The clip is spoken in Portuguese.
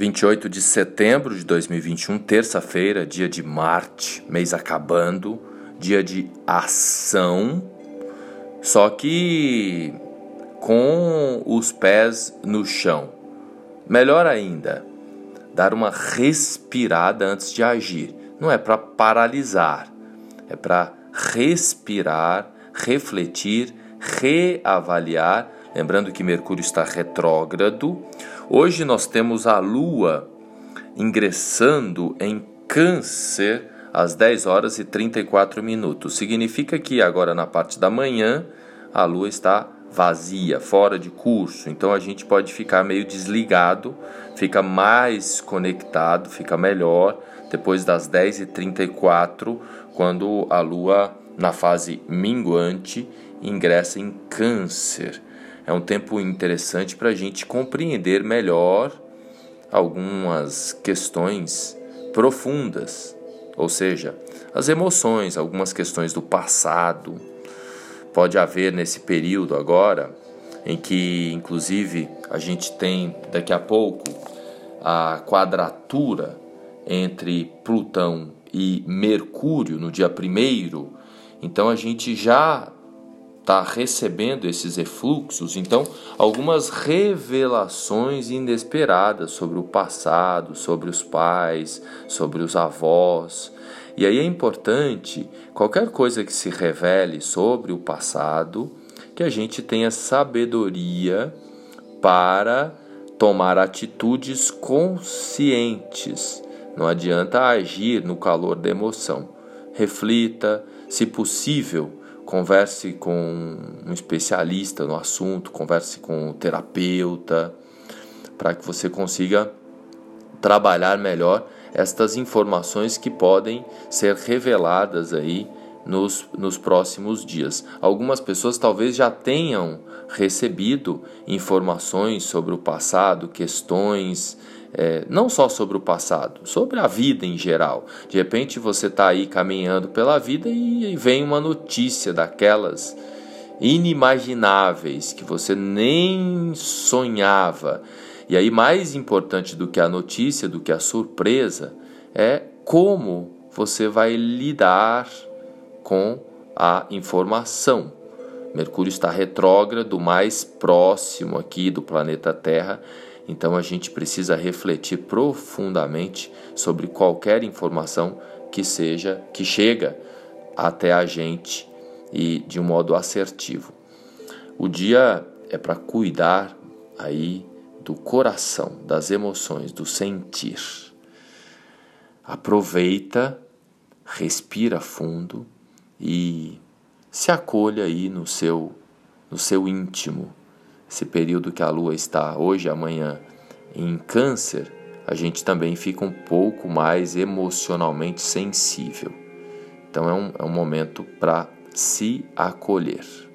28 de setembro de 2021, terça-feira, dia de Marte, mês acabando, dia de ação, só que com os pés no chão. Melhor ainda, dar uma respirada antes de agir. Não é para paralisar, é para respirar, refletir, reavaliar. Lembrando que Mercúrio está retrógrado Hoje nós temos a Lua ingressando em Câncer às 10 horas e 34 minutos. Significa que agora na parte da manhã a Lua está vazia, fora de curso. Então a gente pode ficar meio desligado, fica mais conectado, fica melhor depois das 10h34, quando a Lua, na fase minguante, ingressa em Câncer é um tempo interessante para a gente compreender melhor algumas questões profundas, ou seja, as emoções, algumas questões do passado. Pode haver nesse período agora, em que inclusive a gente tem daqui a pouco a quadratura entre Plutão e Mercúrio no dia primeiro, então a gente já está recebendo esses efluxos, então algumas revelações inesperadas sobre o passado, sobre os pais, sobre os avós. E aí é importante, qualquer coisa que se revele sobre o passado, que a gente tenha sabedoria para tomar atitudes conscientes. Não adianta agir no calor da emoção. Reflita, se possível, converse com um especialista no assunto, converse com um terapeuta, para que você consiga trabalhar melhor estas informações que podem ser reveladas aí nos, nos próximos dias. Algumas pessoas talvez já tenham recebido informações sobre o passado, questões é, não só sobre o passado, sobre a vida em geral. De repente você está aí caminhando pela vida e vem uma notícia daquelas inimagináveis que você nem sonhava. E aí, mais importante do que a notícia, do que a surpresa, é como você vai lidar com a informação. Mercúrio está retrógrado, mais próximo aqui do planeta Terra então a gente precisa refletir profundamente sobre qualquer informação que seja que chega até a gente e de um modo assertivo. O dia é para cuidar aí do coração, das emoções, do sentir. Aproveita, respira fundo e se acolha aí no seu no seu íntimo esse período que a Lua está hoje, amanhã, em Câncer, a gente também fica um pouco mais emocionalmente sensível. Então é um, é um momento para se acolher.